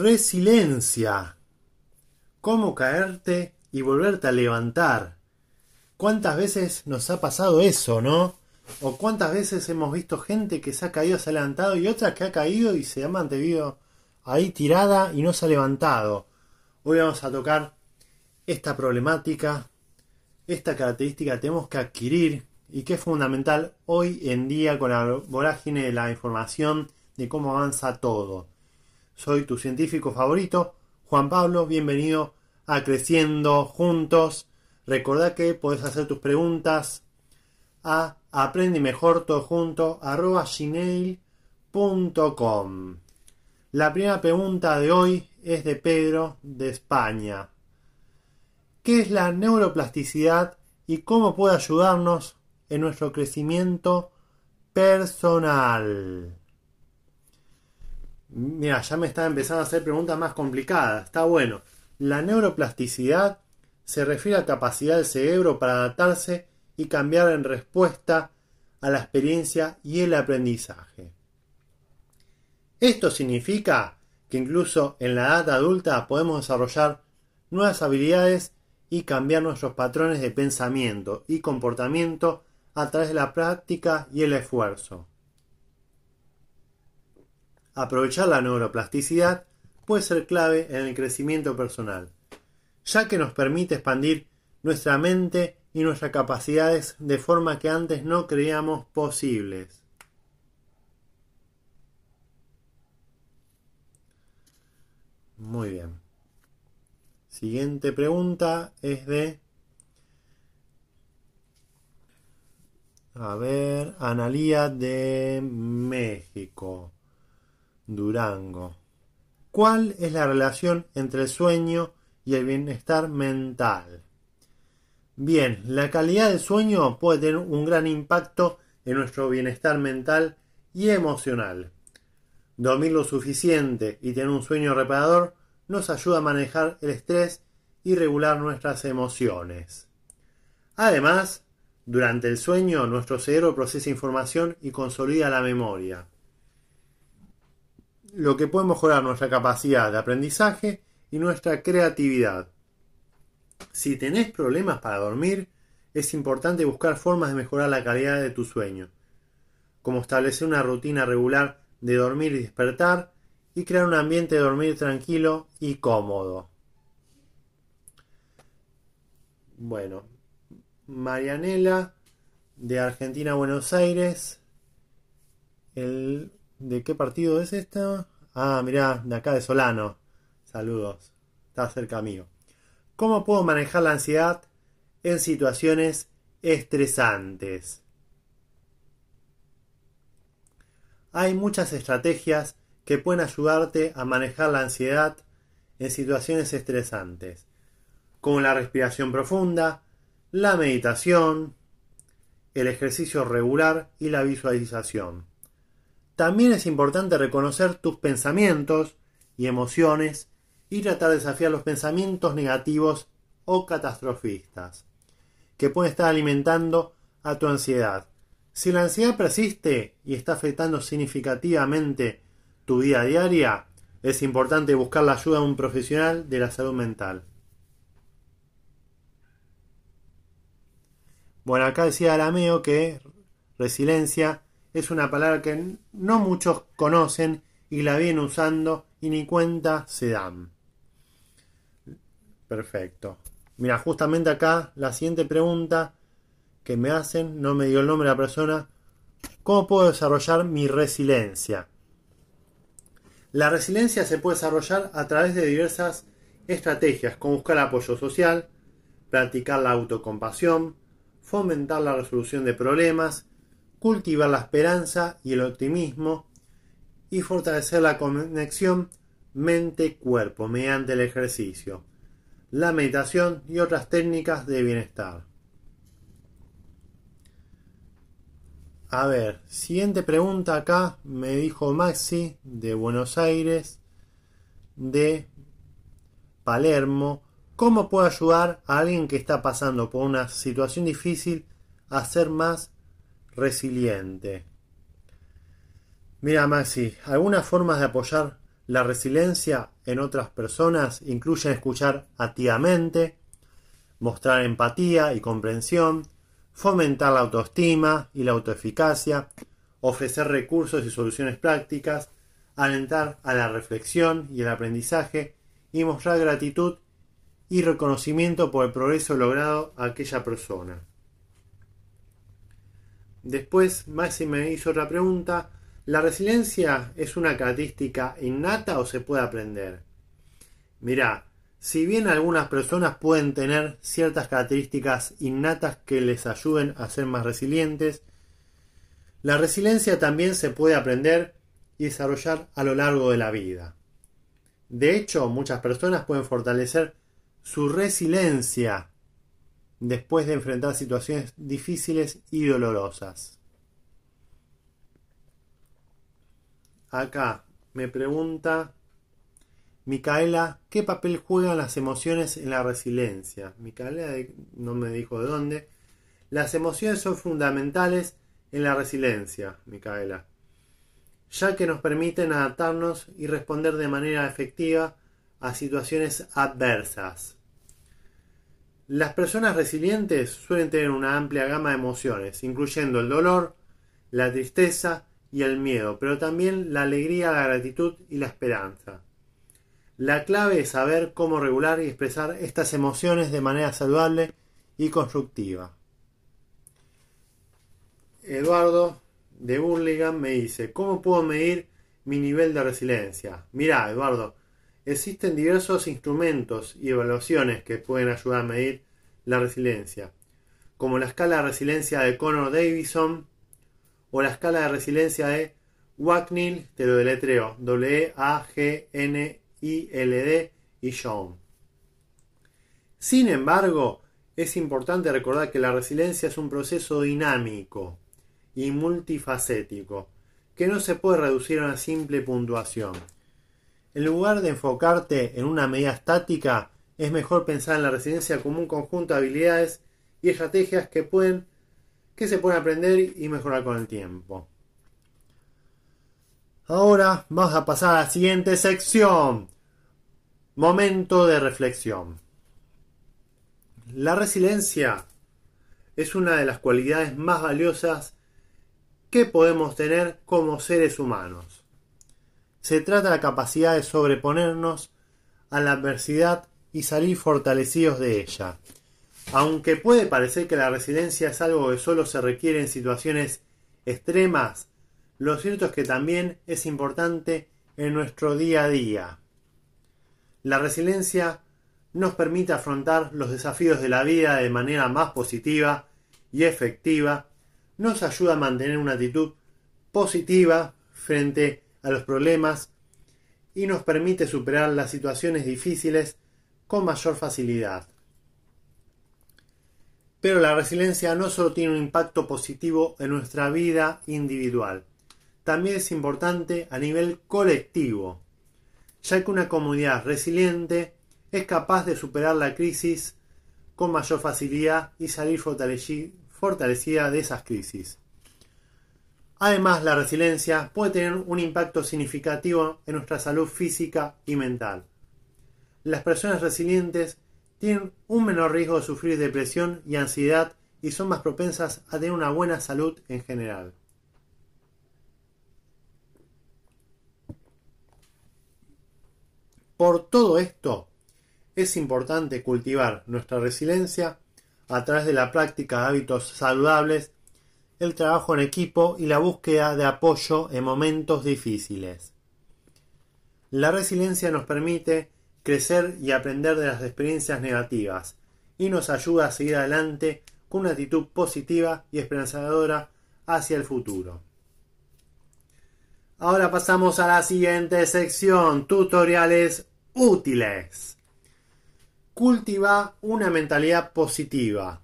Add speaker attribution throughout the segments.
Speaker 1: Resiliencia. ¿Cómo caerte y volverte a levantar? ¿Cuántas veces nos ha pasado eso, no? ¿O cuántas veces hemos visto gente que se ha caído, se ha levantado y otra que ha caído y se ha mantenido ahí tirada y no se ha levantado? Hoy vamos a tocar esta problemática, esta característica que tenemos que adquirir y que es fundamental hoy en día con la vorágine de la información de cómo avanza todo. Soy tu científico favorito, Juan Pablo, bienvenido a Creciendo Juntos. Recordá que puedes hacer tus preguntas a aprende mejor todo junto. La primera pregunta de hoy es de Pedro de España. ¿Qué es la neuroplasticidad y cómo puede ayudarnos en nuestro crecimiento personal? Mira, ya me están empezando a hacer preguntas más complicadas. Está bueno. La neuroplasticidad se refiere a capacidad del cerebro para adaptarse y cambiar en respuesta a la experiencia y el aprendizaje. Esto significa que incluso en la edad adulta podemos desarrollar nuevas habilidades y cambiar nuestros patrones de pensamiento y comportamiento a través de la práctica y el esfuerzo. Aprovechar la neuroplasticidad puede ser clave en el crecimiento personal, ya que nos permite expandir nuestra mente y nuestras capacidades de forma que antes no creíamos posibles. Muy bien. Siguiente pregunta es de... A ver, Analía de México. Durango. ¿Cuál es la relación entre el sueño y el bienestar mental? Bien, la calidad del sueño puede tener un gran impacto en nuestro bienestar mental y emocional. Dormir lo suficiente y tener un sueño reparador nos ayuda a manejar el estrés y regular nuestras emociones. Además, durante el sueño nuestro cerebro procesa información y consolida la memoria lo que puede mejorar nuestra capacidad de aprendizaje y nuestra creatividad. Si tenés problemas para dormir, es importante buscar formas de mejorar la calidad de tu sueño, como establecer una rutina regular de dormir y despertar y crear un ambiente de dormir tranquilo y cómodo. Bueno, Marianela de Argentina Buenos Aires, el ¿De qué partido es esta? Ah, mirá, de acá de Solano. Saludos. Está cerca mío. ¿Cómo puedo manejar la ansiedad en situaciones estresantes? Hay muchas estrategias que pueden ayudarte a manejar la ansiedad en situaciones estresantes, como la respiración profunda, la meditación, el ejercicio regular y la visualización. También es importante reconocer tus pensamientos y emociones y tratar de desafiar los pensamientos negativos o catastrofistas que pueden estar alimentando a tu ansiedad. Si la ansiedad persiste y está afectando significativamente tu vida diaria, es importante buscar la ayuda de un profesional de la salud mental. Bueno, acá decía Arameo que resiliencia es una palabra que no muchos conocen y la vienen usando y ni cuenta se dan. Perfecto. Mira, justamente acá la siguiente pregunta que me hacen, no me dio el nombre de la persona, ¿cómo puedo desarrollar mi resiliencia? La resiliencia se puede desarrollar a través de diversas estrategias, como buscar apoyo social, practicar la autocompasión, fomentar la resolución de problemas cultivar la esperanza y el optimismo y fortalecer la conexión mente-cuerpo mediante el ejercicio, la meditación y otras técnicas de bienestar. A ver, siguiente pregunta acá me dijo Maxi de Buenos Aires, de Palermo. ¿Cómo puedo ayudar a alguien que está pasando por una situación difícil a ser más resiliente? Mira Maxi, algunas formas de apoyar la resiliencia en otras personas incluyen escuchar activamente, mostrar empatía y comprensión, fomentar la autoestima y la autoeficacia, ofrecer recursos y soluciones prácticas, alentar a la reflexión y el aprendizaje y mostrar gratitud y reconocimiento por el progreso logrado a aquella persona. Después Maxi me hizo otra pregunta. ¿La resiliencia es una característica innata o se puede aprender? Mirá, si bien algunas personas pueden tener ciertas características innatas que les ayuden a ser más resilientes, la resiliencia también se puede aprender y desarrollar a lo largo de la vida. De hecho, muchas personas pueden fortalecer su resiliencia después de enfrentar situaciones difíciles y dolorosas. Acá me pregunta Micaela, ¿qué papel juegan las emociones en la resiliencia? Micaela no me dijo de dónde. Las emociones son fundamentales en la resiliencia, Micaela, ya que nos permiten adaptarnos y responder de manera efectiva a situaciones adversas. Las personas resilientes suelen tener una amplia gama de emociones, incluyendo el dolor, la tristeza y el miedo, pero también la alegría, la gratitud y la esperanza. La clave es saber cómo regular y expresar estas emociones de manera saludable y constructiva. Eduardo de Burlingame me dice, ¿cómo puedo medir mi nivel de resiliencia? Mira, Eduardo, existen diversos instrumentos y evaluaciones que pueden ayudar a medir la resiliencia, como la escala de resiliencia de Connor Davison o la escala de resiliencia de WACNIL, te lo deletreo, W-A-G-N ILD y John. Sin embargo, es importante recordar que la resiliencia es un proceso dinámico y multifacético, que no se puede reducir a una simple puntuación. En lugar de enfocarte en una medida estática, es mejor pensar en la resiliencia como un conjunto de habilidades y estrategias que pueden que se pueden aprender y mejorar con el tiempo. Ahora vamos a pasar a la siguiente sección. Momento de reflexión. La resiliencia es una de las cualidades más valiosas que podemos tener como seres humanos. Se trata de la capacidad de sobreponernos a la adversidad y salir fortalecidos de ella. Aunque puede parecer que la resiliencia es algo que solo se requiere en situaciones extremas, lo cierto es que también es importante en nuestro día a día. La resiliencia nos permite afrontar los desafíos de la vida de manera más positiva y efectiva, nos ayuda a mantener una actitud positiva frente a los problemas y nos permite superar las situaciones difíciles con mayor facilidad. Pero la resiliencia no solo tiene un impacto positivo en nuestra vida individual, también es importante a nivel colectivo, ya que una comunidad resiliente es capaz de superar la crisis con mayor facilidad y salir fortalecida de esas crisis. Además, la resiliencia puede tener un impacto significativo en nuestra salud física y mental. Las personas resilientes tienen un menor riesgo de sufrir depresión y ansiedad y son más propensas a tener una buena salud en general. Por todo esto, es importante cultivar nuestra resiliencia a través de la práctica de hábitos saludables, el trabajo en equipo y la búsqueda de apoyo en momentos difíciles. La resiliencia nos permite crecer y aprender de las experiencias negativas y nos ayuda a seguir adelante con una actitud positiva y esperanzadora hacia el futuro. Ahora pasamos a la siguiente sección, tutoriales útiles. Cultiva una mentalidad positiva.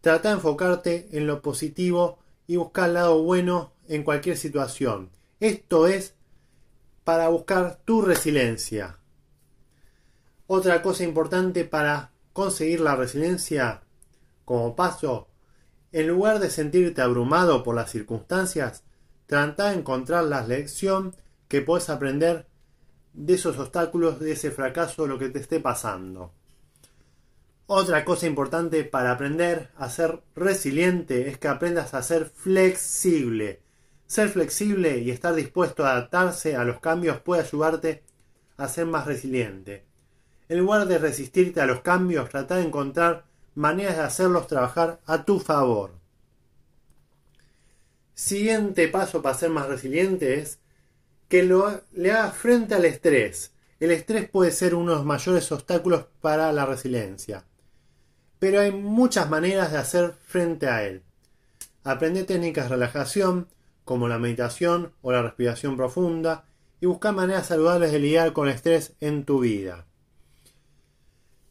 Speaker 1: Trata de enfocarte en lo positivo y buscar el lado bueno en cualquier situación. Esto es para buscar tu resiliencia. Otra cosa importante para conseguir la resiliencia como paso, en lugar de sentirte abrumado por las circunstancias, trata de encontrar la lección que puedes aprender de esos obstáculos, de ese fracaso, lo que te esté pasando. Otra cosa importante para aprender a ser resiliente es que aprendas a ser flexible. Ser flexible y estar dispuesto a adaptarse a los cambios puede ayudarte a ser más resiliente. En lugar de resistirte a los cambios, trata de encontrar maneras de hacerlos trabajar a tu favor. Siguiente paso para ser más resiliente es que lo, le hagas frente al estrés. El estrés puede ser uno de los mayores obstáculos para la resiliencia. Pero hay muchas maneras de hacer frente a él. Aprende técnicas de relajación, como la meditación o la respiración profunda, y busca maneras saludables de lidiar con el estrés en tu vida.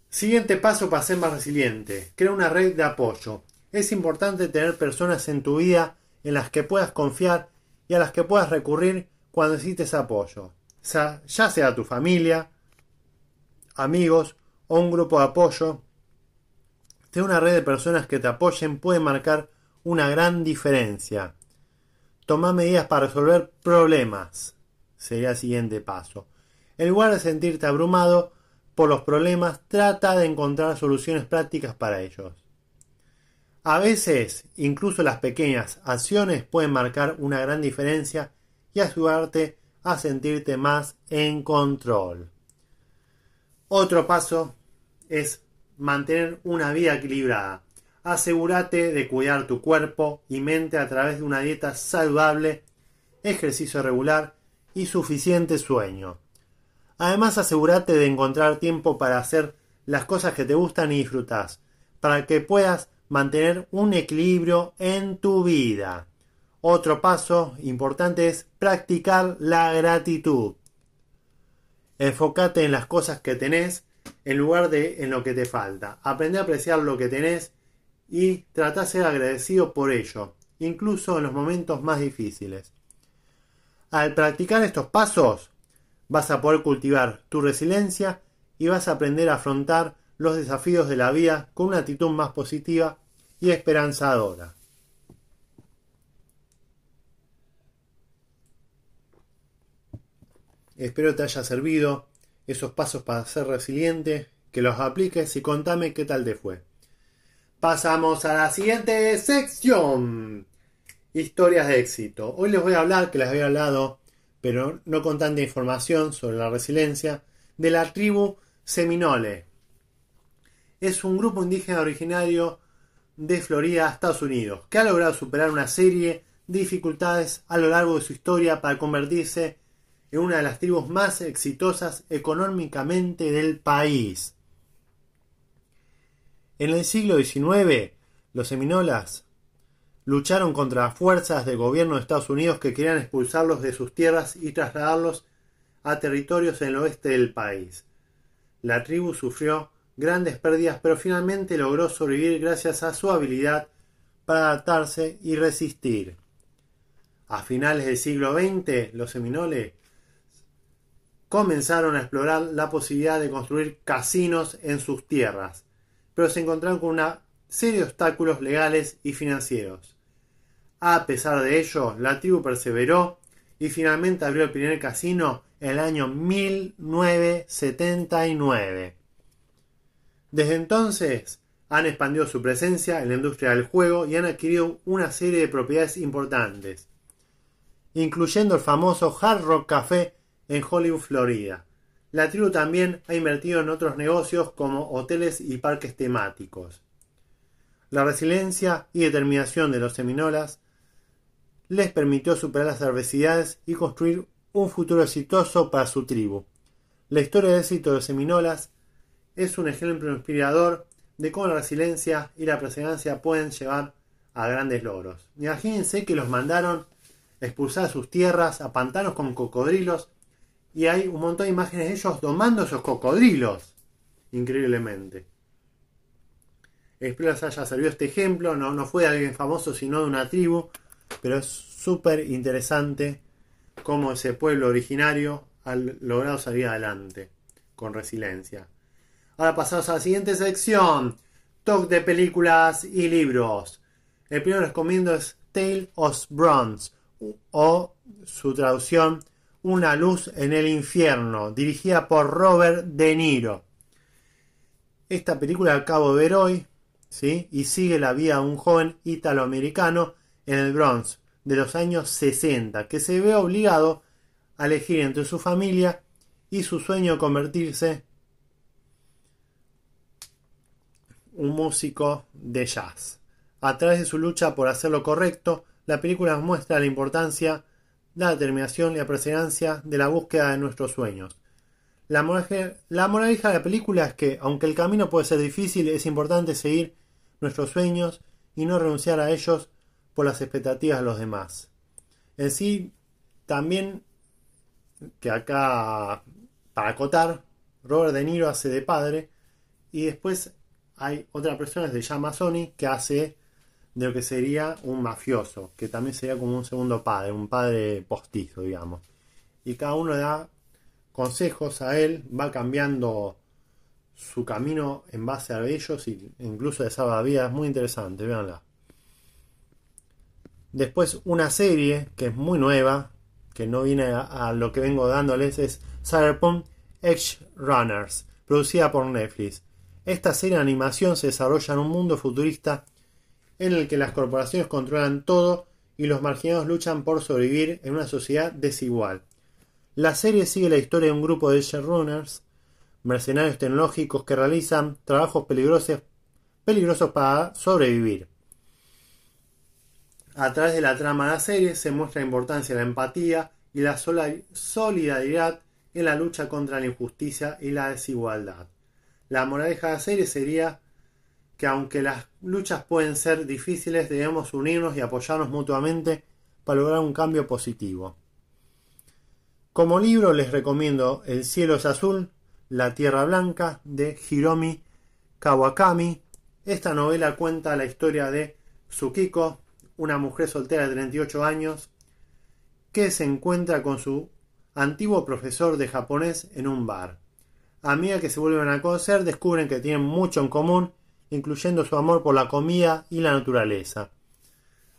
Speaker 1: Siguiente paso para ser más resiliente. Crea una red de apoyo. Es importante tener personas en tu vida en las que puedas confiar y a las que puedas recurrir cuando necesites apoyo. ya sea tu familia, amigos o un grupo de apoyo. Tener una red de personas que te apoyen puede marcar una gran diferencia. Toma medidas para resolver problemas. Sería el siguiente paso. En lugar de sentirte abrumado, por los problemas, trata de encontrar soluciones prácticas para ellos. A veces, incluso las pequeñas acciones pueden marcar una gran diferencia y ayudarte a sentirte más en control. Otro paso es mantener una vida equilibrada. Asegúrate de cuidar tu cuerpo y mente a través de una dieta saludable, ejercicio regular y suficiente sueño. Además, asegúrate de encontrar tiempo para hacer las cosas que te gustan y disfrutas, para que puedas mantener un equilibrio en tu vida. Otro paso importante es practicar la gratitud. Enfócate en las cosas que tenés en lugar de en lo que te falta. Aprende a apreciar lo que tenés y trata de ser agradecido por ello, incluso en los momentos más difíciles. Al practicar estos pasos, vas a poder cultivar tu resiliencia y vas a aprender a afrontar los desafíos de la vida con una actitud más positiva y esperanzadora. Espero te haya servido esos pasos para ser resiliente, que los apliques y contame qué tal te fue. Pasamos a la siguiente sección. Historias de éxito. Hoy les voy a hablar, que les había hablado pero no con tanta información sobre la resiliencia, de la tribu Seminole. Es un grupo indígena originario de Florida, Estados Unidos, que ha logrado superar una serie de dificultades a lo largo de su historia para convertirse en una de las tribus más exitosas económicamente del país. En el siglo XIX, los seminolas lucharon contra las fuerzas del gobierno de Estados Unidos que querían expulsarlos de sus tierras y trasladarlos a territorios en el oeste del país. La tribu sufrió grandes pérdidas, pero finalmente logró sobrevivir gracias a su habilidad para adaptarse y resistir. A finales del siglo XX, los seminoles comenzaron a explorar la posibilidad de construir casinos en sus tierras, pero se encontraron con una serie de obstáculos legales y financieros. A pesar de ello, la tribu perseveró y finalmente abrió el primer casino en el año 1979. Desde entonces han expandido su presencia en la industria del juego y han adquirido una serie de propiedades importantes, incluyendo el famoso Hard Rock Café en Hollywood, Florida. La tribu también ha invertido en otros negocios como hoteles y parques temáticos. La resiliencia y determinación de los seminolas les permitió superar las adversidades y construir un futuro exitoso para su tribu. La historia de éxito de los seminolas es un ejemplo inspirador de cómo la resiliencia y la perseverancia pueden llevar a grandes logros. Imagínense que los mandaron expulsar sus tierras a pantanos con cocodrilos y hay un montón de imágenes de ellos domando esos cocodrilos. Increíblemente. Espero les haya servido este ejemplo. No, no fue de alguien famoso, sino de una tribu. Pero es súper interesante cómo ese pueblo originario ha logrado salir adelante con resiliencia. Ahora pasamos a la siguiente sección. Talk de películas y libros. El primero que recomiendo es Tale of Bronze o su traducción Una luz en el infierno, dirigida por Robert De Niro. Esta película acabo de ver hoy, ¿sí? Y sigue la vida de un joven italoamericano en el Bronx de los años 60, que se ve obligado a elegir entre su familia y su sueño de convertirse un músico de jazz. A través de su lucha por hacer lo correcto, la película muestra la importancia, la determinación y la perseverancia de la búsqueda de nuestros sueños. La, moraleja de la película es que, aunque el camino puede ser difícil, es importante seguir nuestros sueños y no renunciar a ellos por las expectativas de los demás. En sí, también, que acá, para acotar, Robert De Niro hace de padre y después hay otra persona, se llama Sony, que hace de lo que sería un mafioso, que también sería como un segundo padre, un padre postizo, digamos. Y cada uno da consejos a él, va cambiando su camino en base a ellos y incluso de esa vida es muy interesante, véanla. Después una serie que es muy nueva, que no viene a, lo que vengo dándoles, es Cyberpunk Edge Runners, producida por Netflix. Esta serie de animación se desarrolla en un mundo futurista en el que las corporaciones controlan todo y los marginados luchan por sobrevivir en una sociedad desigual. La serie sigue la historia de un grupo de runners, mercenarios tecnológicos que realizan trabajos peligrosos, peligrosos para sobrevivir. A través de la trama de la serie se muestra la importancia de la empatía y la solidaridad en la lucha contra la injusticia y la desigualdad. La moraleja de la serie sería que aunque las luchas pueden ser difíciles, debemos unirnos y apoyarnos mutuamente para lograr un cambio positivo. Como libro les recomiendo El cielo es azul, La tierra blanca de Hiromi Kawakami. Esta novela cuenta la historia de Tsukiko, una mujer soltera de 38 años, que se encuentra con su antiguo profesor de japonés en un bar. A medida que se vuelven a conocer, descubren que tienen mucho en común incluyendo su amor por la comida y la naturaleza.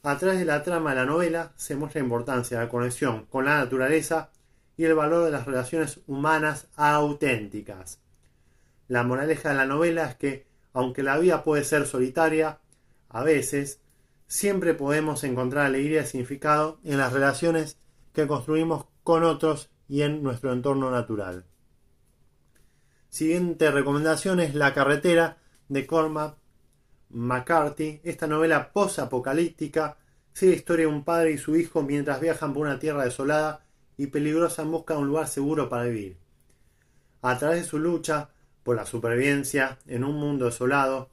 Speaker 1: A través de la trama de la novela se muestra la importancia de la conexión con la naturaleza y el valor de las relaciones humanas auténticas. La moraleja de la novela es que, aunque la vida puede ser solitaria, a veces, siempre podemos encontrar alegría y significado en las relaciones que construimos con otros y en nuestro entorno natural. Siguiente recomendación es La carretera de Cormac McCarthy, esta novela post-apocalíptica sigue la historia de un padre y su hijo mientras viajan por una tierra desolada y peligrosa en busca de un lugar seguro para vivir. A través de su lucha por la supervivencia en un mundo desolado,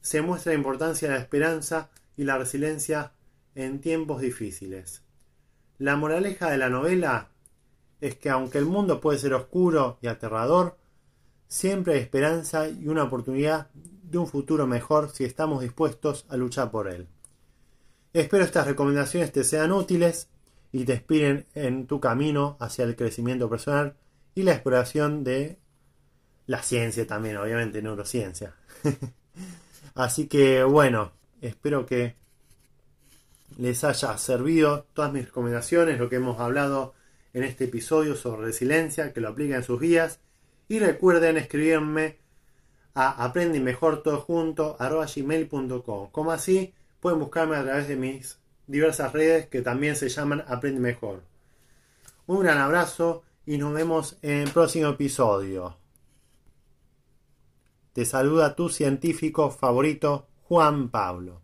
Speaker 1: se muestra la importancia de la esperanza y la resiliencia en tiempos difíciles. La moraleja de la novela es que aunque el mundo puede ser oscuro y aterrador, siempre hay esperanza y una oportunidad de un futuro mejor si estamos dispuestos a luchar por él. Espero estas recomendaciones te sean útiles y te inspiren en tu camino hacia el crecimiento personal y la exploración de la ciencia también, obviamente, neurociencia. Así que bueno, espero que les haya servido todas mis recomendaciones, lo que hemos hablado en este episodio sobre resiliencia, que lo apliquen en sus guías. Y recuerden escribirme a aprende mejor todo junto gmail.com. Como así pueden buscarme a través de mis diversas redes que también se llaman Aprende Mejor. Un gran abrazo y nos vemos en el próximo episodio. Te saluda tu científico favorito, Juan Pablo.